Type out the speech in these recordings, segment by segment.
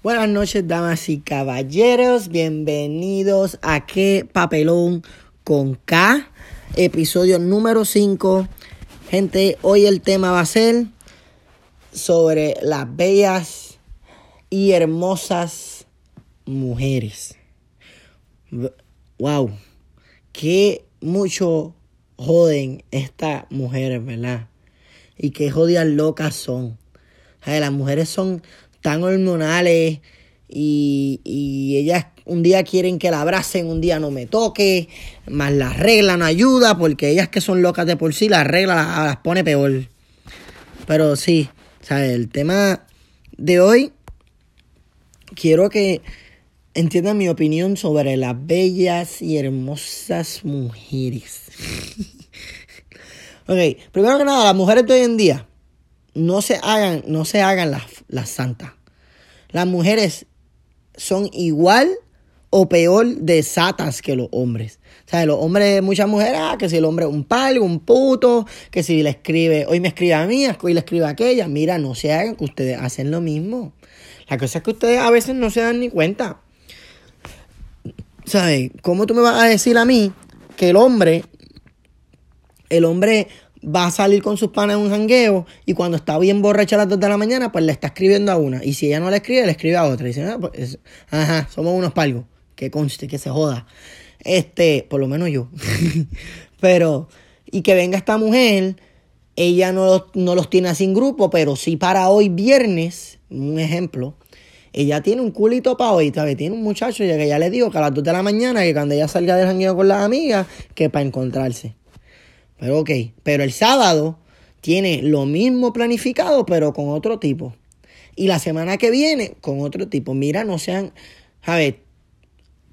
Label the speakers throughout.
Speaker 1: Buenas noches, damas y caballeros. Bienvenidos a ¿Qué Papelón con K? Episodio número 5. Gente, hoy el tema va a ser sobre las bellas y hermosas mujeres. Wow, qué mucho joden estas mujeres, ¿verdad? Y qué jodidas locas son. las mujeres son tan hormonales y, y ellas un día quieren que la abracen, un día no me toque, más la regla no ayuda, porque ellas que son locas de por sí, la regla las, pone peor. Pero sí, ¿sabes? El tema de hoy, quiero que entiendan mi opinión sobre las bellas y hermosas mujeres. ok, primero que nada, las mujeres de hoy en día no se hagan, no se hagan las, las santas. Las mujeres son igual o peor de satas que los hombres. O los hombres, muchas mujeres, ah, que si el hombre es un palo, un puto, que si le escribe, hoy me escribe a mí, hoy le escribe a aquella. Mira, no se hagan que ustedes hacen lo mismo. La cosa es que ustedes a veces no se dan ni cuenta. ¿Sabes? ¿Cómo tú me vas a decir a mí que el hombre, el hombre va a salir con sus panas en un jangueo y cuando está bien borracha a las 2 de la mañana, pues le está escribiendo a una. Y si ella no le escribe, le escribe a otra. Y dice, ah, pues, ajá, somos unos palgos. Que conste, que se joda. Este, por lo menos yo. pero, y que venga esta mujer, ella no los, no los tiene así grupo, pero sí para hoy viernes, un ejemplo, ella tiene un culito para hoy, ¿sabes? Tiene un muchacho que ya le digo que a las 2 de la mañana, que cuando ella salga del jangueo con las amigas, que para encontrarse. Pero ok, pero el sábado tiene lo mismo planificado, pero con otro tipo. Y la semana que viene, con otro tipo. Mira, no sean, a ver,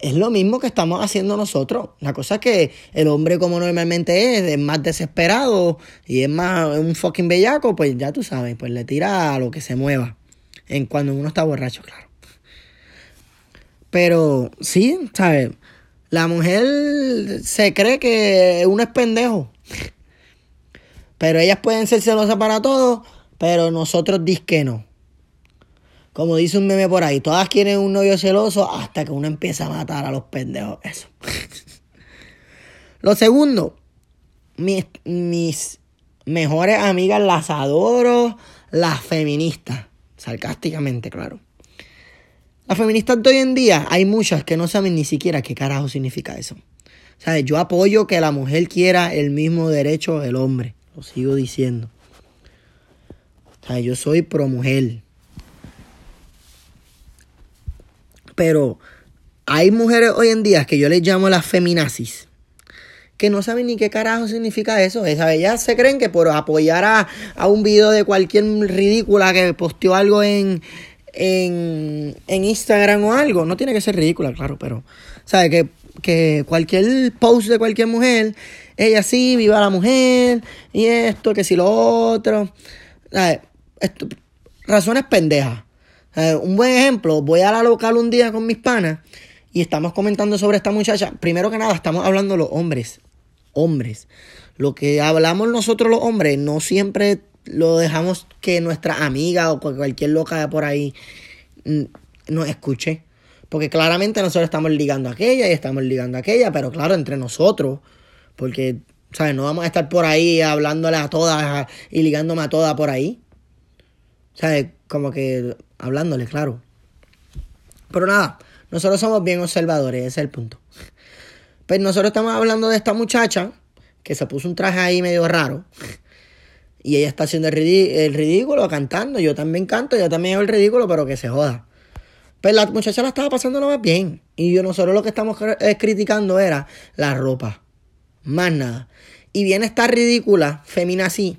Speaker 1: es lo mismo que estamos haciendo nosotros. La cosa es que el hombre, como normalmente es, es más desesperado y es más un fucking bellaco, pues ya tú sabes, pues le tira a lo que se mueva. En cuando uno está borracho, claro. Pero sí, ¿sabes? La mujer se cree que uno es pendejo. Pero ellas pueden ser celosas para todo, pero nosotros que no. Como dice un meme por ahí, todas quieren un novio celoso hasta que uno empieza a matar a los pendejos. Eso. Lo segundo, mis, mejores amigas las adoro, las feministas. Sarcásticamente, claro. Las feministas de hoy en día, hay muchas que no saben ni siquiera qué carajo significa eso. Yo apoyo que la mujer quiera el mismo derecho del hombre. Sigo diciendo. Yo soy pro mujer. Pero hay mujeres hoy en día que yo les llamo las feminazis. Que no saben ni qué carajo significa eso. Ellas se creen que por apoyar a, a un video de cualquier ridícula que posteó algo en, en, en Instagram o algo. No tiene que ser ridícula, claro, pero, ¿sabes? Que que cualquier post de cualquier mujer, ella sí, viva la mujer, y esto, que si lo otro. Esto, razones pendejas. Un buen ejemplo, voy a la local un día con mis panas y estamos comentando sobre esta muchacha. Primero que nada, estamos hablando los hombres. Hombres. Lo que hablamos nosotros los hombres, no siempre lo dejamos que nuestra amiga o cualquier loca por ahí mm, nos escuche. Porque claramente nosotros estamos ligando a aquella y estamos ligando a aquella, pero claro, entre nosotros. Porque, ¿sabes? No vamos a estar por ahí hablándole a todas y ligándome a todas por ahí. ¿Sabes? Como que hablándole, claro. Pero nada, nosotros somos bien observadores, ese es el punto. Pues nosotros estamos hablando de esta muchacha que se puso un traje ahí medio raro. Y ella está haciendo el, ridículo cantando. Yo también canto, yo también hago el ridículo, pero que se joda. Pues la muchacha la estaba pasando más bien. Y yo nosotros lo que estamos eh, criticando era la ropa. Más nada. Y viene esta ridícula, femina así,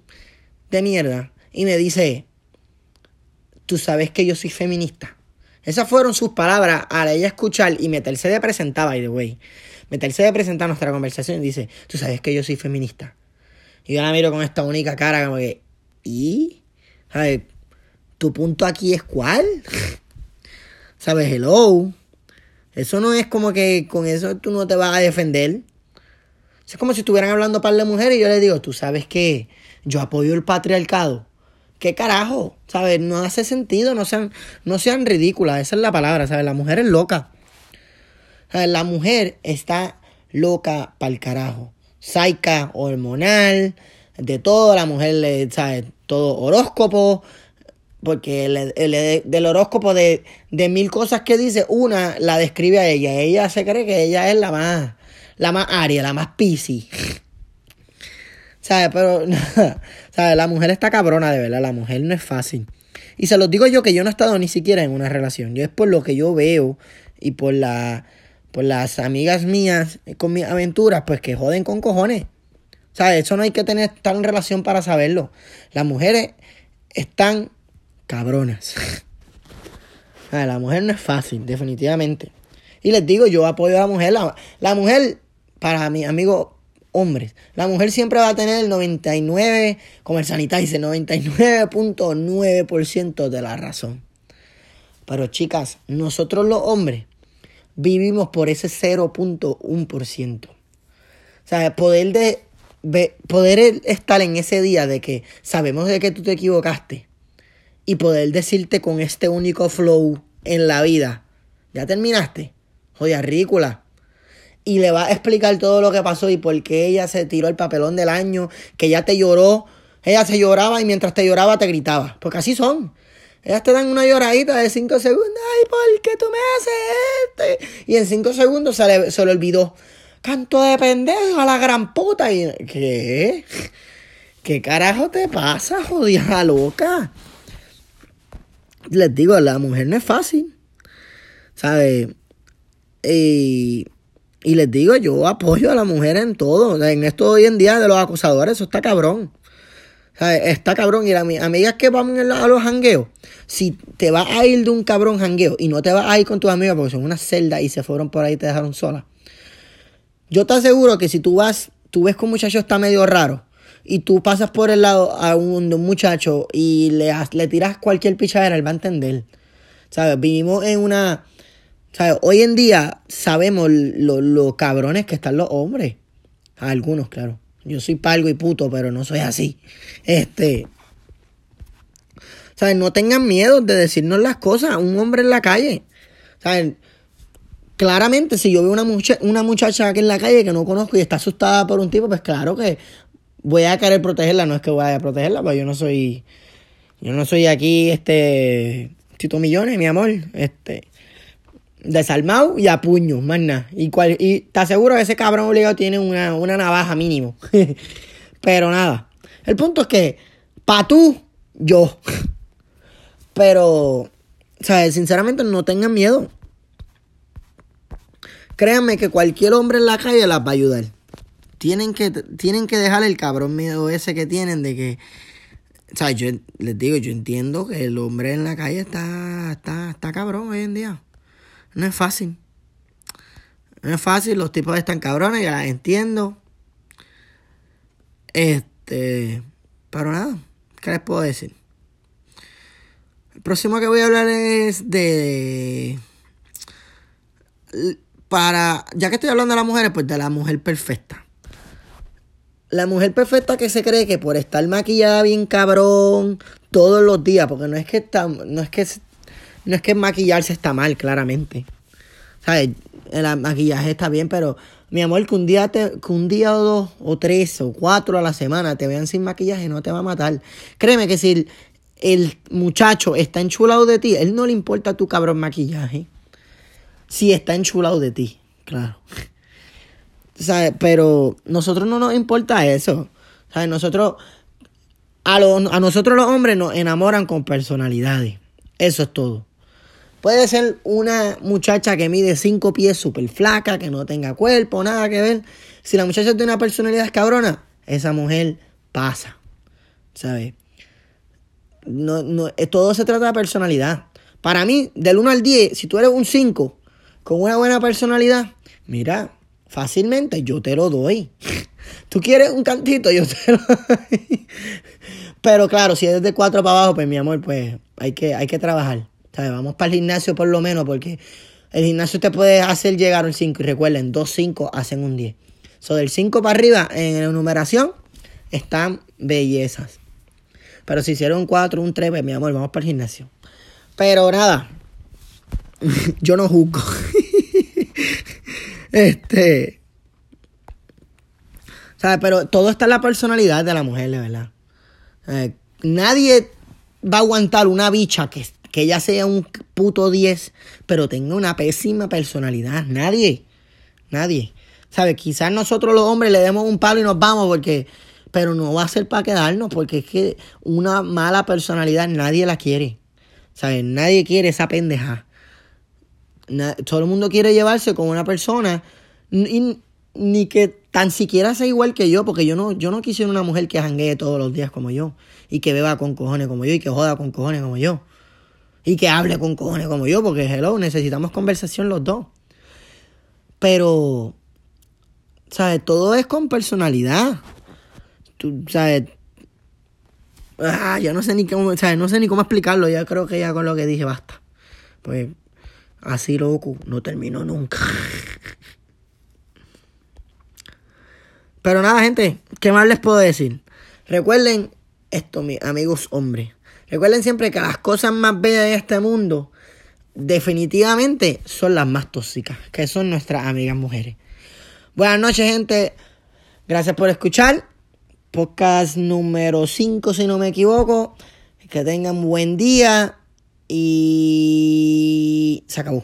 Speaker 1: de mierda, y me dice, tú sabes que yo soy feminista. Esas fueron sus palabras a ella escuchar y meterse de presentar, by the way. Meterse de presentar nuestra conversación y dice, tú sabes que yo soy feminista. Y yo la miro con esta única cara como que, ¿y? ¿Sabes? ¿Tu punto aquí es cuál? ¿Sabes? Hello. Eso no es como que con eso tú no te vas a defender. Es como si estuvieran hablando para la mujer y yo le digo, tú sabes que yo apoyo el patriarcado, ¿Qué carajo? ¿Sabes? No hace sentido, no sean, no sean ridículas, esa es la palabra, ¿sabes? La mujer es loca. La mujer está loca para el carajo. Saica, hormonal, de todo, la mujer le, ¿sabes? Todo horóscopo, porque el, del horóscopo de, de, mil cosas que dice, una la describe a ella. Ella se cree que ella es la más, la más aria, la más piscis. ¿Sabes? Pero, ¿sabes? La mujer está cabrona, de verdad. La mujer no es fácil. Y se los digo yo que yo no he estado ni siquiera en una relación. Yo es por lo que yo veo y por, la, por las amigas mías con mis aventuras, pues que joden con cojones. ¿Sabes? Eso no hay que tener en relación para saberlo. Las mujeres están cabronas. la mujer no es fácil, definitivamente. Y les digo, yo apoyo a la mujer. La, mujer, para mi amigo hombres, la mujer siempre va a tener el 99, como el sanitizer, 99.9% de la razón. Pero chicas, nosotros los hombres vivimos por ese 0.1%. O sea, poder de poder estar en ese día de que sabemos de que tú te equivocaste y poder decirte con este único flow en la vida, ya terminaste, joder, ridícula. Y le va a explicar todo lo que pasó y por qué ella se tiró el papelón del año, que ella te lloró, ella se lloraba y mientras te lloraba te gritaba, porque así son. Ellas te dan una lloradita de 5 segundos, ay, ¿por qué tú me haces este? Y en 5 segundos se le, se le olvidó. Canto de pendejo a la gran puta. Y, ¿Qué? ¿Qué carajo te pasa, jodida loca? Les digo, la mujer no es fácil. ¿Sabes? Y, y les digo, yo apoyo a la mujer en todo. en esto hoy en día de los acosadores, eso está cabrón. ¿Sabes? Está cabrón. Y las amigas que vamos a los jangueos, si te vas a ir de un cabrón jangueo y no te vas a ir con tus amigas porque son una celda y se fueron por ahí y te dejaron sola. Yo te aseguro que si tú vas, tú ves que un muchacho está medio raro y tú pasas por el lado a un, muchacho y le, le tiras cualquier pichadera, él va a entender. ¿Sabes? Vivimos en una... ¿Sabes? Hoy en día sabemos los lo cabrones que están los hombres. algunos, claro. Yo soy palgo y puto, pero no soy así. Este... ¿Sabes? No tengan miedo de decirnos las cosas. Un hombre en la calle. ¿Sabes? Claramente, si yo veo una, una muchacha aquí en la calle que no conozco y está asustada por un tipo, pues claro que voy a querer protegerla, no es que vaya a protegerla, pero yo no soy, yo no soy aquí, este, Tito Millones, mi amor, este, desarmado y a puño, más nada. Y, y te aseguro que ese cabrón obligado tiene una, una navaja mínimo. pero nada, el punto es que, pa' tú, yo. pero, ¿sabes? Sinceramente no tengan miedo. Créanme que cualquier hombre en la calle las va a ayudar tienen que, tienen que dejar el cabrón miedo ese que tienen de que. O sea, yo les digo, yo entiendo que el hombre en la calle está, está, está cabrón hoy en día. No es fácil. No es fácil, los tipos están cabrones, ya las entiendo. Este. Pero nada, ¿qué les puedo decir? El próximo que voy a hablar es de. Para. Ya que estoy hablando de las mujeres, pues de la mujer perfecta la mujer perfecta que se cree que por estar maquillada bien cabrón todos los días, porque no es que está, no es que no es que maquillarse está mal, claramente. ¿Sabes? El maquillaje está bien, pero mi amor, que un día te, que un día o dos, o tres, o cuatro a la semana te vean sin maquillaje no te va a matar. Créeme que si el, el muchacho está enchulado de ti, él no le importa tu cabrón maquillaje. Si está enchulado de ti, claro. ¿Sabes? Pero nosotros no nos importa eso. ¿sabes? Nosotros, a, a nosotros los hombres nos enamoran con personalidades. Eso es todo. Puede ser una muchacha que mide cinco pies súper flaca, que no tenga cuerpo, nada que ver. Si la muchacha tiene una personalidad cabrona, esa mujer pasa. ¿Sabes? No, no, eh, todo se trata de personalidad. Para mí, del 1 al 10, si tú eres un 5 con una buena personalidad, mira, fácilmente yo te lo doy. Tú quieres un cantito, yo te lo doy. Pero claro, si es de cuatro para abajo, pues mi amor, pues hay que, hay que trabajar. ¿sabes? Vamos para el gimnasio por lo menos, porque el gimnasio te puede hacer llegar un 5. Y recuerden, dos 5 hacen un 10. So, del 5 para arriba, en la numeración, están bellezas. Pero si hicieron un 4, un 3, pues mi amor, vamos para el gimnasio. Pero nada, yo no juzgo. este. ¿Sabes? Pero todo está en la personalidad de la mujer, de verdad. nadie va a aguantar una bicha que, que ella sea un puto 10, pero tenga una pésima personalidad. Nadie. Nadie. ¿Sabes? Quizás nosotros los hombres le demos un palo y nos vamos porque... Pero no va a ser para quedarnos porque es que una mala personalidad nadie la quiere. ¿Sabes? Nadie quiere esa pendeja. Todo el mundo quiere llevarse con una persona y, ni que tan siquiera sea igual que yo, porque yo no, yo no quisiera una mujer que janguee todos los días como yo, y que beba con cojones como yo, y que joda con cojones como yo, y que hable con cojones como yo, porque hello, necesitamos conversación los dos. Pero ¿Sabes? Todo es con personalidad. Tú, ¿sabes? Ah, ya no sé ni cómo, ¿sabes? No sé ni cómo explicarlo. Ya creo que ya con lo que dije basta. Pues así loco, no termino nunca. Pero nada, gente, ¿qué más les puedo decir? Recuerden esto, mis amigos hombres. Recuerden siempre que las cosas más bellas de este mundo definitivamente son las más tóxicas, que son nuestras amigas mujeres. Buenas noches, gente. Gracias por escuchar. Podcast número 5, si no me equivoco. Que tengan buen día. Y se acabó.